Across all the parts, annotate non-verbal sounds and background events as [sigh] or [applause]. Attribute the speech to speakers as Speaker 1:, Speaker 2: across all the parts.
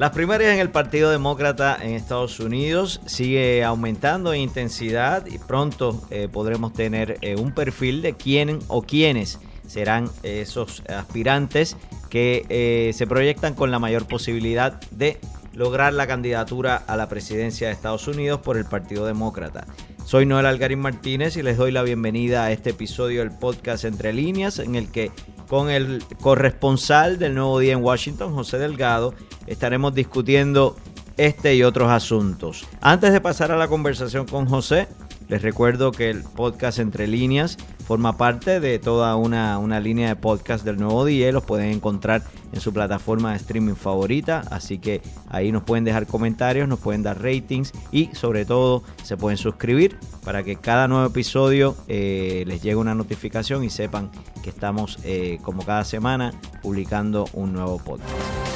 Speaker 1: Las primarias en el Partido Demócrata en Estados Unidos sigue aumentando en intensidad y pronto eh, podremos tener eh, un perfil de quién o quiénes serán esos aspirantes que eh, se proyectan con la mayor posibilidad de lograr la candidatura a la presidencia de Estados Unidos por el Partido Demócrata. Soy Noel Algarín Martínez y les doy la bienvenida a este episodio del podcast Entre Líneas en el que con el corresponsal del Nuevo Día en Washington, José Delgado, estaremos discutiendo este y otros asuntos. Antes de pasar a la conversación con José, les recuerdo que el podcast Entre Líneas forma parte de toda una, una, línea de podcast del Nuevo Día. Los pueden encontrar en su plataforma de streaming favorita. Así que ahí nos pueden dejar comentarios, nos pueden dar ratings y sobre todo se pueden suscribir para que cada nuevo episodio eh, les llegue una notificación y sepan que estamos eh, como cada semana publicando un nuevo podcast.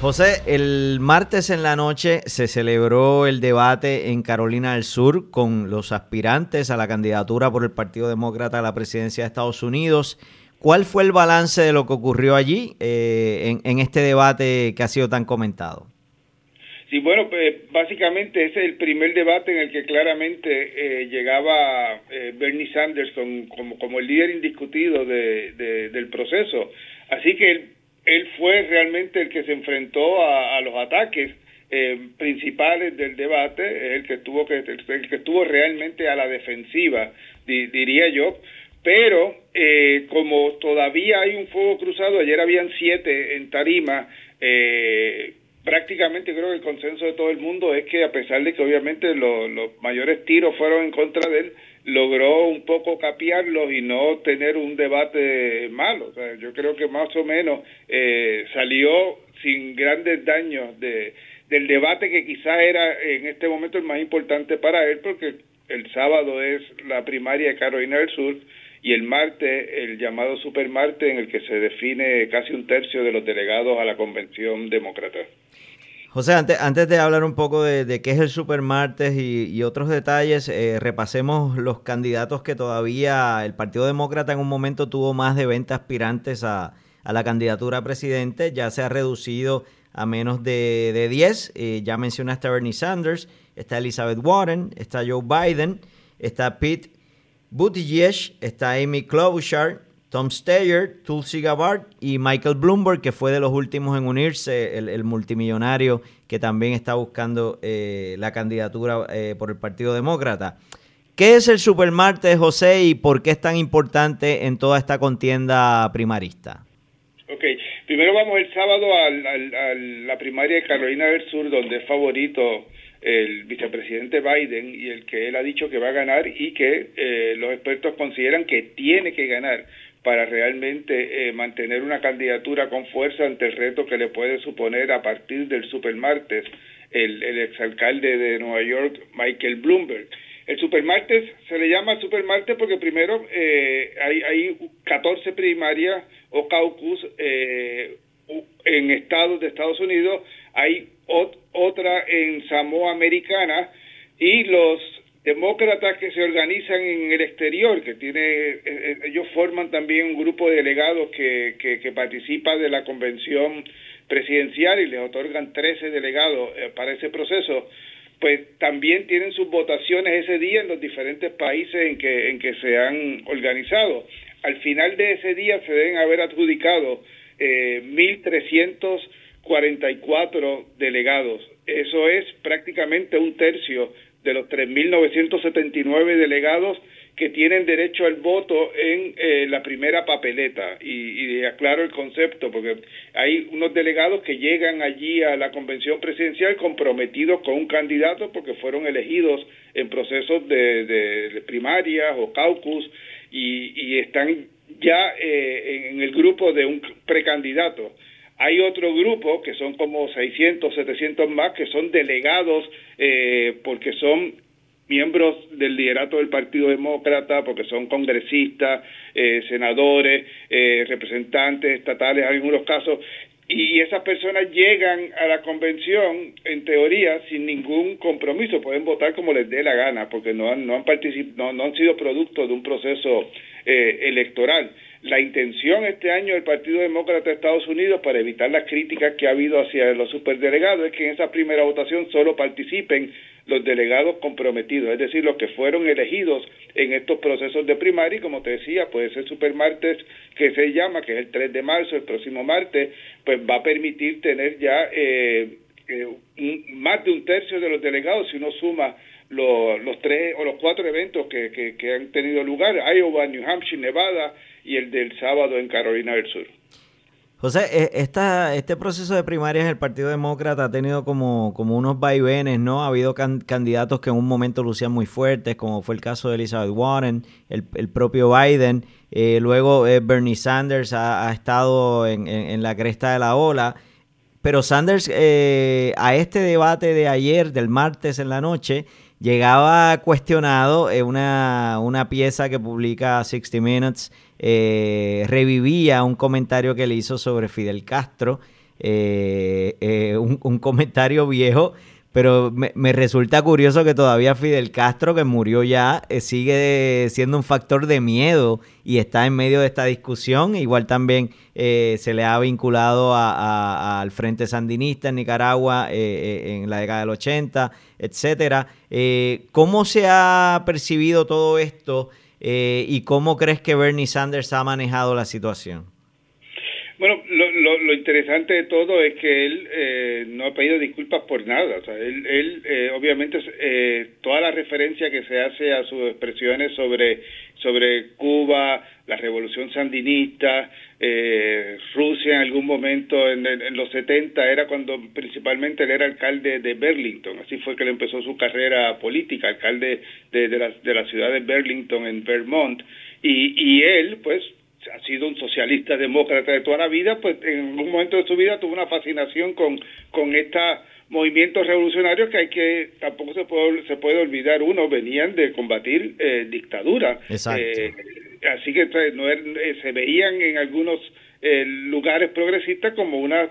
Speaker 1: José, el martes en la noche se celebró el debate en Carolina del Sur con los aspirantes a la candidatura por el Partido Demócrata a la presidencia de Estados Unidos. ¿Cuál fue el balance de lo que ocurrió allí eh, en, este debate que ha sido tan comentado?
Speaker 2: Sí, bueno, pues básicamente ese es el primer debate en el que claramente eh, llegaba eh, Bernie Sanders como, el líder indiscutido del proceso. Así que él fue realmente el que se enfrentó a, los ataques eh, principales del debate, el que estuvo que el que estuvo realmente a la defensiva, diría yo. Pero eh, como todavía hay un fuego cruzado, ayer habían siete en Tarima. Eh, prácticamente creo que el consenso de todo el mundo es que a pesar de que obviamente los mayores tiros fueron en contra de él, logró un poco capiarlos y no tener un debate malo. yo creo que más o menos eh, salió sin grandes daños de, del debate que quizá era en este momento el más importante para él, porque el sábado es la primaria de Carolina del Sur y el martes el llamado supermarte en el que se define casi un tercio de los delegados a la convención demócrata.
Speaker 1: José, antes, antes de hablar un poco de, qué es el Supermartes y, y otros detalles, eh, repasemos los candidatos que todavía el Partido Demócrata en un momento tuvo más de 20 aspirantes a, la candidatura a presidente, ya se ha reducido a menos de, de 10. Eh, ya mencionaste a Bernie Sanders, está Elizabeth Warren, está Joe Biden, está Pete Buttigieg, está Amy Klobuchar, Tom Steyer, Tulsi Gabbard y Michael Bloomberg, que fue de los últimos en unirse, el, multimillonario que también está buscando eh, la candidatura eh, por el Partido Demócrata. ¿Qué es el Supermartes, José, y por qué es tan importante en toda esta contienda primarista?
Speaker 2: Ok, primero vamos el sábado a la primaria de Carolina del Sur, donde es favorito el vicepresidente Biden y el que él ha dicho que va a ganar y que eh, los expertos consideran que tiene que ganar para realmente eh, mantener una candidatura con fuerza ante el reto que le puede suponer a partir del supermartes el, el exalcalde de Nueva York, Michael Bloomberg. El supermartes se le llama supermartes porque primero eh, hay, hay 14 primarias o caucus eh, en estados de Estados Unidos, hay otra en Samoa Americana y los demócratas que se organizan en el exterior, que tiene, eh, eh, ellos forman también un grupo de delegados que, que, participa de la convención presidencial y les otorgan 13 delegados eh, para ese proceso, pues también tienen sus votaciones ese día en los diferentes países en que, en que se han organizado. Al final de ese día se deben haber adjudicado eh, 1.344 delegados. Eso es prácticamente un tercio de los 3.979 delegados que tienen derecho al voto en eh, la primera papeleta. Y, aclaro el concepto, porque hay unos delegados que llegan allí a la convención presidencial comprometidos con un candidato porque fueron elegidos en procesos de, de, primarias o caucus y, y están ya eh, en el grupo de un precandidato. Hay otro grupo, que son como 600, 700 más, que son delegados eh, porque son miembros del liderato del Partido Demócrata, porque son congresistas, eh, senadores, eh, representantes estatales en algunos casos, y esas personas llegan a la convención en teoría sin ningún compromiso, pueden votar como les dé la gana, porque no han, no han, no, no han sido producto de un proceso eh, electoral. La intención este año del Partido Demócrata de Estados Unidos, para evitar las críticas que ha habido hacia los superdelegados, es que en esa primera votación solo participen los delegados comprometidos, es decir, los que fueron elegidos en estos procesos de primaria, y como te decía, puede ser supermartes que se llama, que es el 3 de marzo, el próximo martes, pues va a permitir tener ya eh, eh, más de un tercio de los delegados si uno suma los, los tres o los cuatro eventos que, que, que han tenido lugar, Iowa, New Hampshire, Nevada y el del sábado en Carolina del Sur.
Speaker 1: José, e, esta, este proceso de primarias del Partido Demócrata ha tenido como, como unos vaivenes, ¿no? Ha habido candidatos que en un momento lucían muy fuertes, como fue el caso de Elizabeth Warren, el, el propio Biden, eh, luego eh, Bernie Sanders ha, estado en, en, la cresta de la ola, pero Sanders eh, a este debate de ayer, del martes en la noche, llegaba cuestionado eh, una, una, pieza que publica 60 Minutes, eh, revivía un comentario que le hizo sobre Fidel Castro, eh, un, un, comentario viejo pero me, resulta curioso que todavía Fidel Castro, que murió ya, eh, sigue siendo un factor de miedo y está en medio de esta discusión. Igual también eh, se le ha vinculado al Frente Sandinista en Nicaragua eh, en la década del 80, etcétera. ¿Cómo se ha percibido todo esto y cómo crees que Bernie Sanders ha manejado la situación?
Speaker 2: Bueno, lo, lo, interesante de todo es que él eh, no ha pedido disculpas por nada. O sea, él, él eh, obviamente, eh, toda la referencia que se hace a sus expresiones sobre, sobre Cuba, la revolución sandinista, Rusia en algún momento en, en, los 70, era cuando principalmente él era alcalde de Burlington. Así fue que él empezó su carrera política, alcalde de, de, la, de la ciudad de Burlington en Vermont. Y, y él, pues, ha sido un socialista demócrata de toda la vida, pues en algún momento de su vida tuvo una fascinación con, con estos movimientos revolucionarios que hay que, tampoco se puede, se puede olvidar, uno, venían de combatir eh, dictadura. Eh, así que no er, eh, se veían en algunos eh, lugares progresistas como unas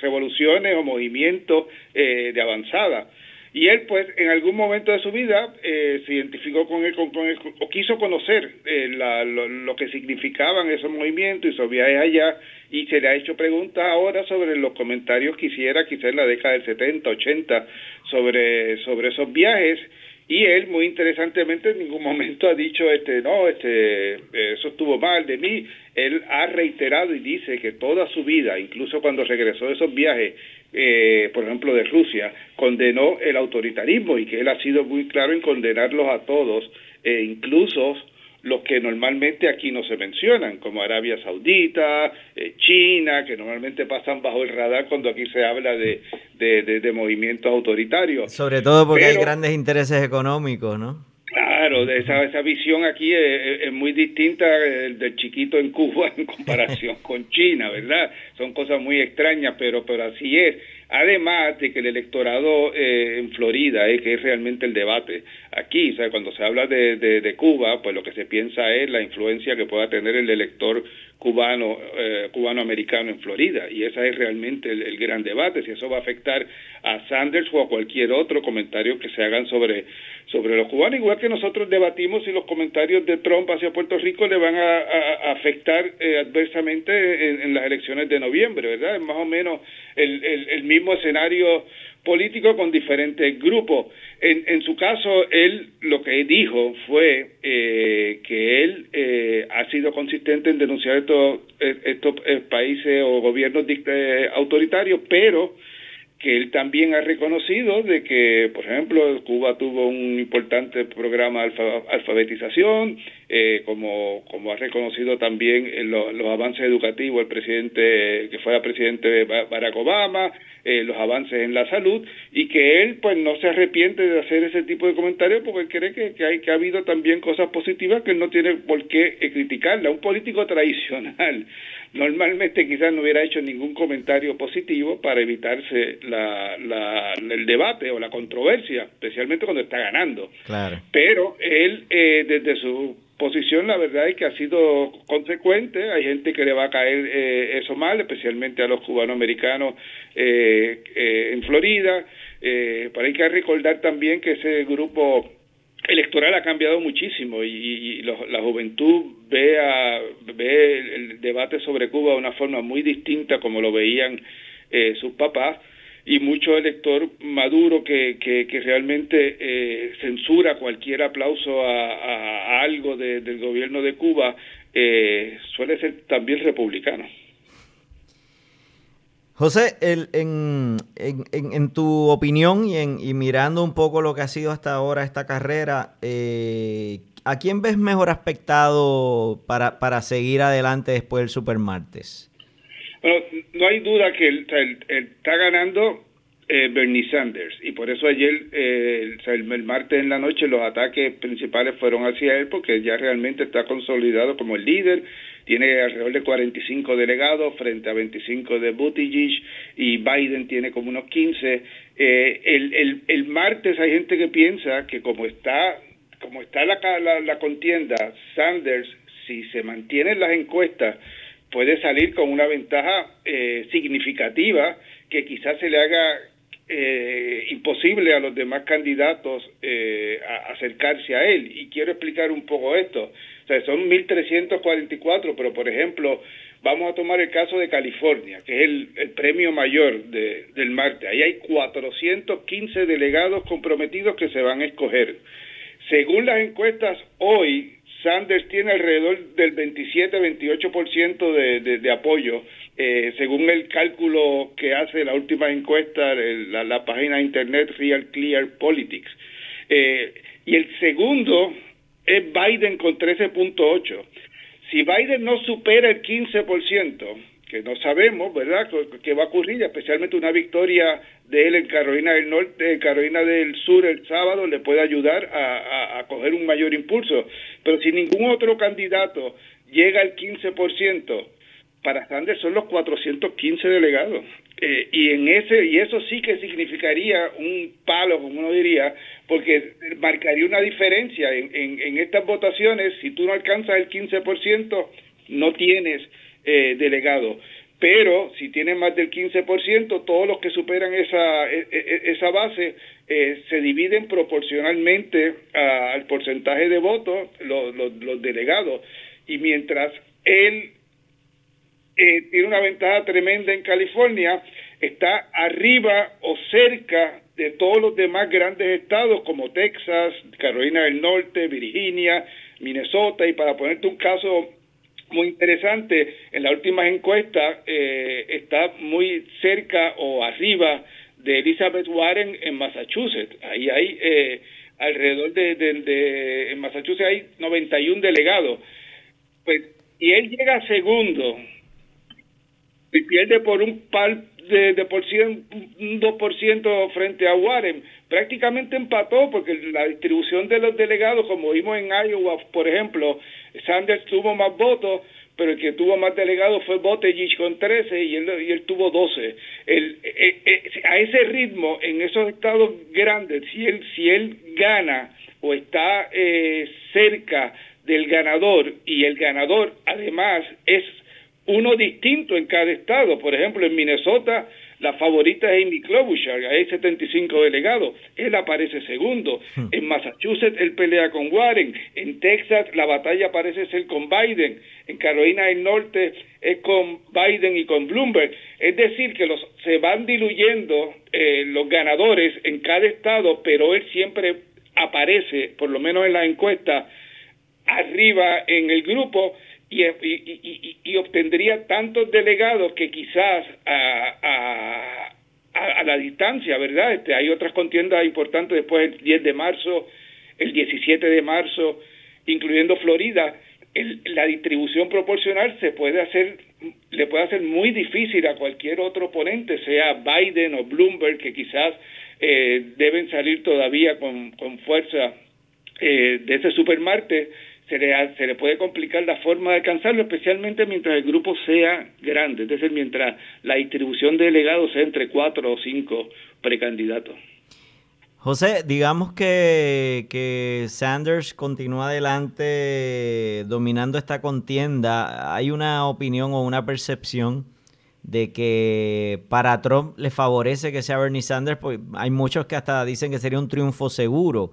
Speaker 2: revoluciones o movimientos de avanzada. Y él, pues, en algún momento de su vida eh, se identificó con él, con, o quiso conocer eh, la, lo, que significaban esos movimientos y esos viajes allá, y se le ha hecho preguntas ahora sobre los comentarios que hiciera quizás en la década del 70, 80, sobre, sobre esos viajes, y él muy interesantemente en ningún [laughs] momento ha dicho este no este eso estuvo mal de mí él ha reiterado y dice que toda su vida incluso cuando regresó de esos viajes eh, por ejemplo, de Rusia, condenó el autoritarismo y que él ha sido muy claro en condenarlos a todos, e incluso los que normalmente aquí no se mencionan, como Arabia Saudita, eh, China, que normalmente pasan bajo el radar cuando aquí se habla de, de, movimientos autoritarios.
Speaker 1: Sobre todo porque hay grandes intereses económicos, ¿no?
Speaker 2: Claro, esa, esa visión aquí es, muy distinta del chiquito en Cuba en comparación con China, ¿verdad? Son cosas muy extrañas, pero, pero así es. Además de que el electorado eh, en Florida, eh, que es realmente el debate aquí, o sea, cuando se habla de, de, Cuba, pues lo que se piensa es la influencia que pueda tener el elector cubano, eh, cubano-americano en Florida, y ese es realmente el, gran debate, si eso va a afectar a Sanders o a cualquier otro comentario que se hagan sobre, sobre los cubanos, igual que nosotros debatimos si los comentarios de Trump hacia Puerto Rico le van a, afectar eh, adversamente en, en, las elecciones de noviembre, ¿verdad? Es más o menos el, el, el mismo escenario político con diferentes grupos. En, en su caso, él lo que dijo fue eh, que él eh, ha sido consistente en denunciar estos, estos eh, países o gobiernos eh, autoritarios, pero que él también ha reconocido de que, por ejemplo, Cuba tuvo un importante programa de alfabetización, eh, como, como ha reconocido también los avances educativos el presidente, que fuera presidente Barack Obama, eh, los avances en la salud, y que él pues no se arrepiente de hacer ese tipo de comentarios porque cree que, que, hay, que ha habido también cosas positivas que él no tiene por qué criticarla. Un político tradicional normalmente quizás no hubiera hecho ningún comentario positivo para evitarse la, la, el debate o la controversia, especialmente cuando está ganando.
Speaker 1: Claro.
Speaker 2: Pero él, eh, desde su posición, la verdad es que ha sido consecuente. Hay gente que le va a caer eh, eso mal, especialmente a los cubanoamericanos eh, eh, en Florida. Eh, pero hay que recordar también que ese grupo electoral ha cambiado muchísimo y, la juventud ve, ve el, debate sobre Cuba de una forma muy distinta como lo veían eh, sus papás y mucho elector maduro que, que, realmente eh, censura cualquier aplauso a, algo del gobierno de Cuba eh, suele ser también republicano.
Speaker 1: José, el, en, en, en, tu opinión y, en, y mirando un poco lo que ha sido hasta ahora esta carrera, eh, ¿a quién ves mejor aspectado para, para seguir adelante después del Supermartes?
Speaker 2: Bueno, no hay duda que él, está ganando eh, Bernie Sanders y por eso ayer, eh, el, el, martes en la noche, los ataques principales fueron hacia él porque ya realmente está consolidado como el líder tiene alrededor de 45 delegados frente a 25 de Buttigieg y Biden tiene como unos 15. Eh, el, el, el martes hay gente que piensa que como está como está la, la, contienda, Sanders, si se mantiene en las encuestas, puede salir con una ventaja eh, significativa que quizás se le haga eh, imposible a los demás candidatos eh, acercarse a él. Y quiero explicar un poco esto. O sea, son 1.344, pero por ejemplo, vamos a tomar el caso de California, que es el, premio mayor de, del martes. Ahí hay 415 delegados comprometidos que se van a escoger. Según las encuestas, hoy Sanders tiene alrededor del 27-28% de, de, de apoyo, eh, según el cálculo que hace la última encuesta, la, la página de internet Real Clear Politics. Eh, y el segundo es Biden con 13.8. Si Biden no supera el 15%, que no sabemos, ¿verdad?, qué va a ocurrir, especialmente una victoria de él en Carolina del Norte, en Carolina del Sur el sábado, le puede ayudar a, a coger un mayor impulso. Pero si ningún otro candidato llega al 15%, para Sanders son los 415 delegados. Eh, y en ese y eso sí que significaría un palo, como uno diría, porque marcaría una diferencia en, en, estas votaciones. Si tú no alcanzas el 15%, no tienes eh, delegado. Pero si tienes más del 15%, todos los que superan esa, e, e, e, esa base eh, se dividen proporcionalmente al porcentaje de votos los, los, los delegados. Y mientras él eh, tiene una ventaja tremenda en California, está arriba o cerca de todos los demás grandes estados como Texas, Carolina del Norte, Virginia, Minnesota, y para ponerte un caso muy interesante, en las últimas encuestas eh, está muy cerca o arriba de Elizabeth Warren en Massachusetts. Ahí hay eh, alrededor de, de, de, en Massachusetts hay 91 delegados. Pues, y él llega segundo y pierde por un par de, de por cien, un 2% frente a Warren. Prácticamente empató porque la distribución de los delegados, como vimos en Iowa, por ejemplo, Sanders tuvo más votos, pero el que tuvo más delegados fue Buttigieg con 13 y él, y él tuvo 12. El, eh, eh, a ese ritmo, en esos estados grandes, si él, si él gana o está eh, cerca del ganador y el ganador además es uno distinto en cada estado. Por ejemplo, en Minnesota la favorita es Amy Klobuchar, hay 75 delegados, él aparece segundo. Hmm. En Massachusetts él pelea con Warren, en Texas la batalla parece ser con Biden, en Carolina del Norte es con Biden y con Bloomberg. Es decir, que los se van diluyendo eh, los ganadores en cada estado, pero él siempre aparece, por lo menos en la encuesta, arriba en el grupo y, y, obtendría tantos delegados que quizás a, a, la distancia, ¿verdad? Este, hay otras contiendas importantes después el 10 de marzo, el 17 de marzo, incluyendo Florida, la distribución proporcional se puede hacer le puede hacer muy difícil a cualquier otro oponente, sea Biden o Bloomberg, que quizás eh, deben salir todavía con, con fuerza eh, de ese supermarte se le, se le puede complicar la forma de alcanzarlo, especialmente mientras el grupo sea grande, es decir, mientras la distribución de delegados sea entre cuatro o cinco precandidatos.
Speaker 1: José, digamos que, que Sanders continúa adelante dominando esta contienda. ¿Hay una opinión o una percepción de que para Trump le favorece que sea Bernie Sanders? Porque hay muchos que hasta dicen que sería un triunfo seguro.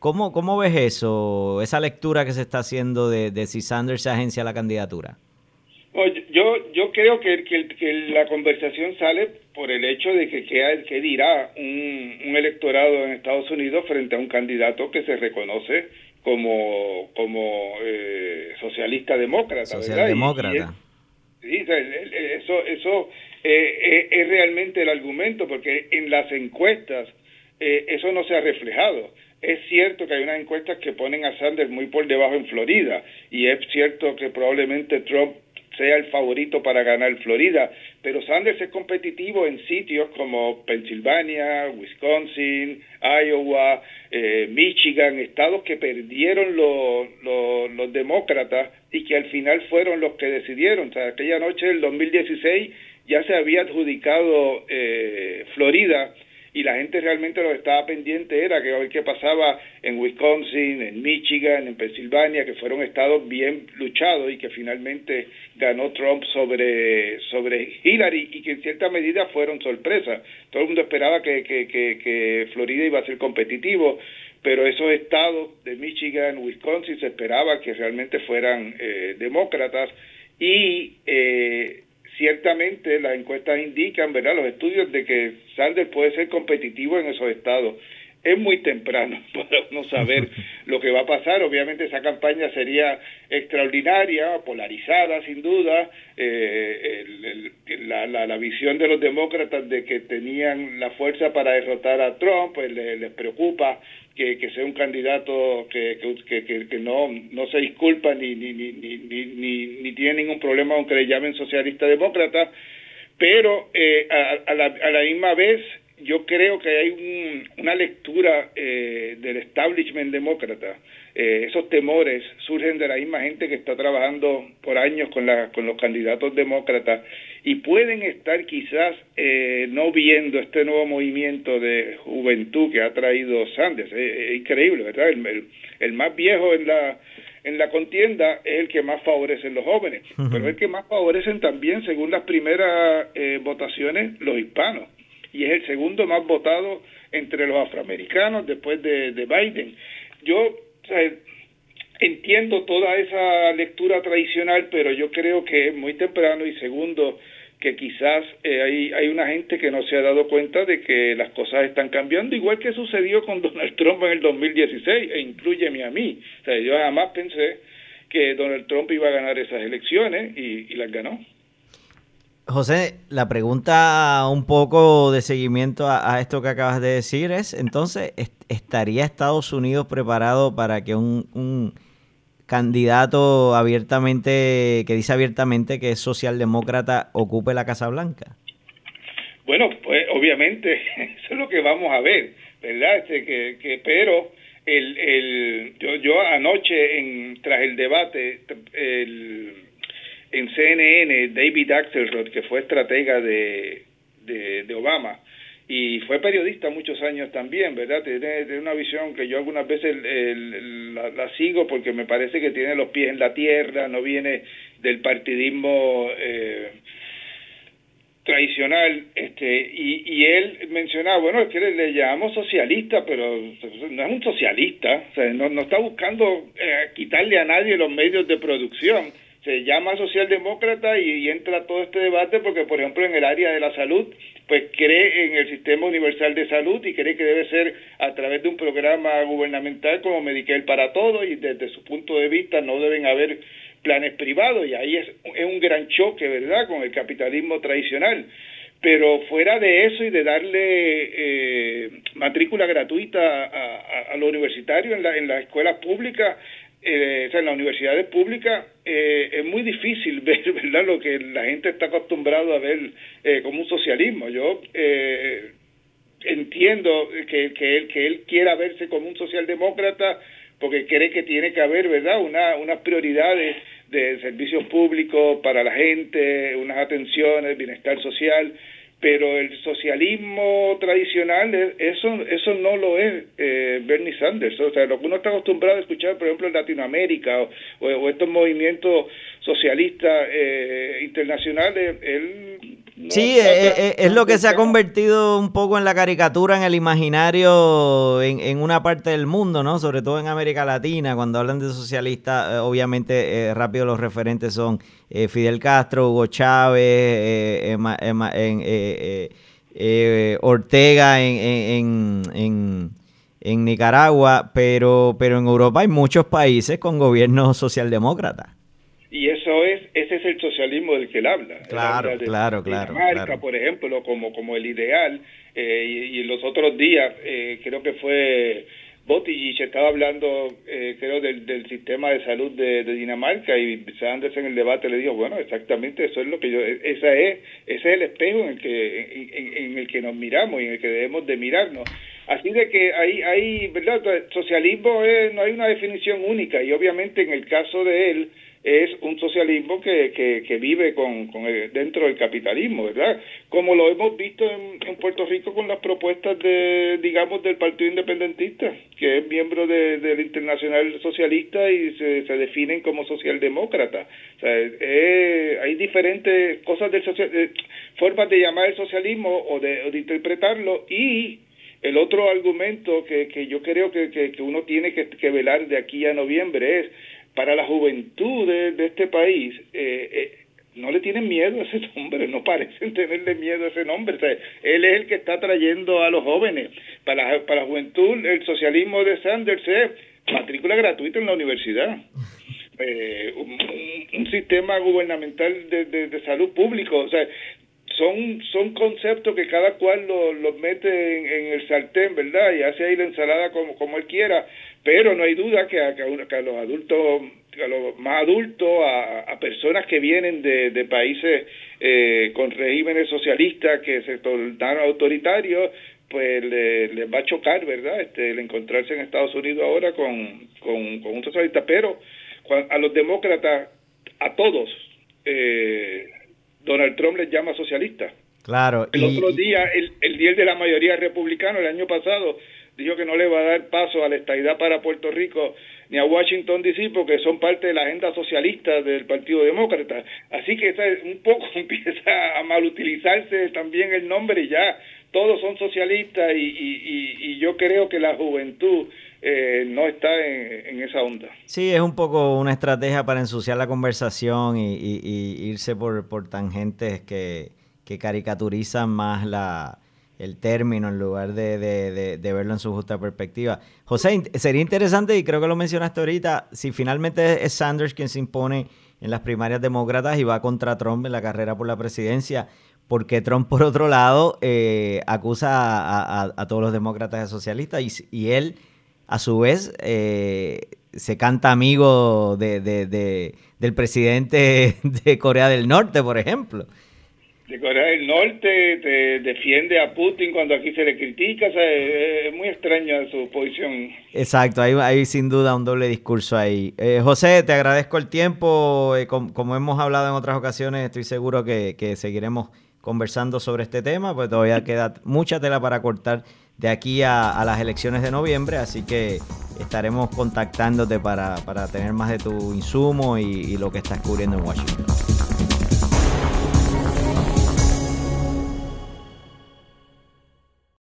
Speaker 1: ¿Cómo, ¿Cómo ves eso, esa lectura que se está haciendo de, de si Sanders se agencia la candidatura?
Speaker 2: yo, yo creo que, que, la conversación sale por el hecho de que qué, dirá un, un, electorado en Estados Unidos frente a un candidato que se reconoce como, como eh, socialista demócrata.
Speaker 1: Socialdemócrata.
Speaker 2: sí, eso, eso eh, eh, es realmente el argumento, porque en las encuestas eso no se ha reflejado. Es cierto que hay unas encuestas que ponen a Sanders muy por debajo en Florida y es cierto que probablemente Trump sea el favorito para ganar Florida, pero Sanders es competitivo en sitios como Pensilvania, Wisconsin, Iowa, eh, Michigan, estados que perdieron los, los, demócratas y que al final fueron los que decidieron. O sea, aquella noche del 2016 ya se había adjudicado eh, Florida y la gente realmente lo que estaba pendiente era que hoy qué pasaba en Wisconsin, en Michigan, en Pensilvania, que fueron estados bien luchados y que finalmente ganó Trump sobre, sobre Hillary y que en cierta medida fueron sorpresas. Todo el mundo esperaba que, que, que, Florida iba a ser competitivo, pero esos estados de Michigan, Wisconsin, se esperaba que realmente fueran eh, demócratas y eh, ciertamente las encuestas indican, ¿verdad? Los estudios de que Sanders puede ser competitivo en esos estados. Es muy temprano [laughs] para uno saber [laughs] lo que va a pasar. Obviamente esa campaña sería extraordinaria, polarizada sin duda. Eh, la, la, visión de los demócratas de que tenían la fuerza para derrotar a Trump, pues les preocupa que, que sea un candidato que, que, que, no, no se disculpa ni, ni, ni, ni, ni, tiene ningún problema aunque le llamen socialista demócrata, pero eh, a, a, la, a la misma vez yo creo que hay un, una lectura eh, del establishment demócrata. Eh, esos temores surgen de la misma gente que está trabajando por años con, la, con los candidatos demócratas y pueden estar quizás eh, no viendo este nuevo movimiento de juventud que ha traído Sanders. Es, increíble, ¿verdad? El, el, más viejo en la en la contienda es el que más favorecen los jóvenes, pero es el que más favorecen también, según las primeras votaciones, los hispanos y es el segundo más votado entre los afroamericanos después de, de Biden. Yo entiendo toda esa lectura tradicional, pero yo creo que es muy temprano y segundo, que quizás eh, hay, una gente que no se ha dado cuenta de que las cosas están cambiando, igual que sucedió con [laughs] Donald Trump en el 2016, e incluyeme a mí. O sea, yo jamás pensé que Donald Trump iba a ganar esas elecciones y las ganó.
Speaker 1: José, la pregunta un poco de seguimiento a, esto que acabas de decir es, entonces, ¿estaría Estados Unidos preparado para que un, candidato abiertamente, que dice abiertamente que es socialdemócrata, ocupe la Casa Blanca?
Speaker 2: Bueno, pues obviamente, [laughs] eso es lo que vamos a ver, ¿verdad? Este, que, que, pero el, el, yo, yo anoche, en, tras el debate, el en CNN David Axelrod, que fue estratega de, de, Obama y fue periodista muchos años también, ¿verdad? Tiene, una visión que yo algunas veces la, sigo porque me parece que tiene los pies en la tierra, no viene del partidismo eh, tradicional, este, y, y él mencionaba, bueno, es que le, llamamos socialista, pero no es un socialista, o sea, no, no está buscando eh, quitarle a nadie los medios de producción, se llama socialdemócrata y, entra todo este debate porque, por ejemplo, en el área de la salud, pues cree en el sistema universal de salud y cree que debe ser a través de un programa gubernamental como Medicare para todos y desde su punto de vista no deben haber planes privados y ahí es, es un gran choque, ¿verdad?, con el capitalismo tradicional pero fuera de eso y de darle eh, matrícula gratuita a, a, los universitarios en, la, en las escuelas públicas, eh, o sea, en las universidades públicas eh, es muy difícil [laughs] ver verdad lo que la gente está acostumbrado a ver eh, como un socialismo. Yo eh, entiendo que, que él que él quiera verse como un socialdemócrata porque cree que tiene que haber verdad una unas prioridades de servicios públicos para la gente unas atenciones bienestar social pero el socialismo tradicional eso eso no lo es eh, Bernie Sanders. O sea lo que uno está acostumbrado a escuchar por ejemplo en Latinoamérica o, estos movimientos socialistas eh, internacionales él
Speaker 1: sí, es, lo que se ha convertido un poco en la caricatura, en el imaginario en, una parte del mundo, ¿no? Sobre todo en América Latina, cuando hablan de socialistas, obviamente rápido los referentes son Fidel Castro, Hugo Chávez, Ortega en, en en Nicaragua, pero, pero en Europa hay muchos países con gobiernos socialdemócratas.
Speaker 2: Y eso es, ese es el socialismo del que él habla.
Speaker 1: Claro, claro, claro.
Speaker 2: Dinamarca, por ejemplo, como, como el ideal, eh, y, los otros días, eh, creo que fue se estaba hablando, eh, creo, del, del sistema de salud de, Dinamarca y Sanders en el debate le dijo, bueno, exactamente eso es lo que yo, esa es, ese es el espejo en el que, en el que nos miramos y en el que debemos de mirarnos. Así de que hay, hay ¿verdad? Socialismo no hay una definición única y obviamente en el caso de él es un socialismo que, que, que vive con, con dentro del capitalismo, ¿verdad? Como lo hemos visto en, en, Puerto Rico con las propuestas de, digamos, del Partido Independentista, que es miembro de, del Internacional Socialista y se, se definen como socialdemócrata. O sea, eh, hay diferentes cosas del social, eh, formas de llamar el socialismo o de, o de interpretarlo y el otro argumento que, que yo creo que, que, uno tiene que, que, velar de aquí a noviembre es, para la juventud de, este país, eh, eh, no le tienen miedo a ese [laughs] nombre, no parecen tenerle miedo a ese nombre. él es el que está trayendo a los jóvenes. Para, para la juventud, el socialismo de Sanders es matrícula gratuita en la universidad. Eh, un, sistema gubernamental de, de, de, salud público. O sea, son, son conceptos que cada cual los mete en, el sartén, ¿verdad? Y hace ahí la ensalada como, como él quiera, pero no hay duda que a, que a, los adultos, a los más adultos, a, personas que vienen de, de países eh, con regímenes socialistas que se tornaron autoritarios, pues les va a chocar, ¿verdad? Este, el encontrarse en Estados Unidos ahora con, con, con un socialista, pero a los demócratas, a todos, eh, Donald Trump les llama socialista.
Speaker 1: Claro.
Speaker 2: El otro día, el, el día de la mayoría republicana, el año pasado, dijo que no le va a dar paso a la estadidad para Puerto Rico ni a Washington DC porque son parte de la agenda socialista del Partido Demócrata. Así que un poco [laughs] empieza a malutilizarse también el nombre y ya todos son socialistas y, y, y yo creo que la juventud eh, no está en, esa onda.
Speaker 1: Sí, es un poco una estrategia para ensuciar la conversación y, irse por, por tangentes que, que, caricaturizan más la, el término en lugar de, de, verlo en su justa perspectiva. José, sería interesante, y creo que lo mencionaste ahorita, si finalmente es Sanders quien se impone en las primarias demócratas y va contra Trump en la carrera por la presidencia, porque Trump, por otro lado, eh, acusa a, todos los demócratas de socialistas y, él a su vez eh, se canta amigo de, del presidente [laughs] de Corea del Norte, por ejemplo.
Speaker 2: De Corea del Norte te defiende a Putin cuando aquí se le critica, es muy extraña su posición.
Speaker 1: Exacto, hay, hay sin duda un doble discurso ahí. Eh, José, te agradezco el tiempo, eh, como, hemos hablado en otras ocasiones, estoy seguro que, seguiremos conversando sobre este tema, pues todavía queda mucha tela para cortar de aquí a, las elecciones de noviembre, así que estaremos contactándote para, tener más de tu insumo y, y lo que estás cubriendo en Washington.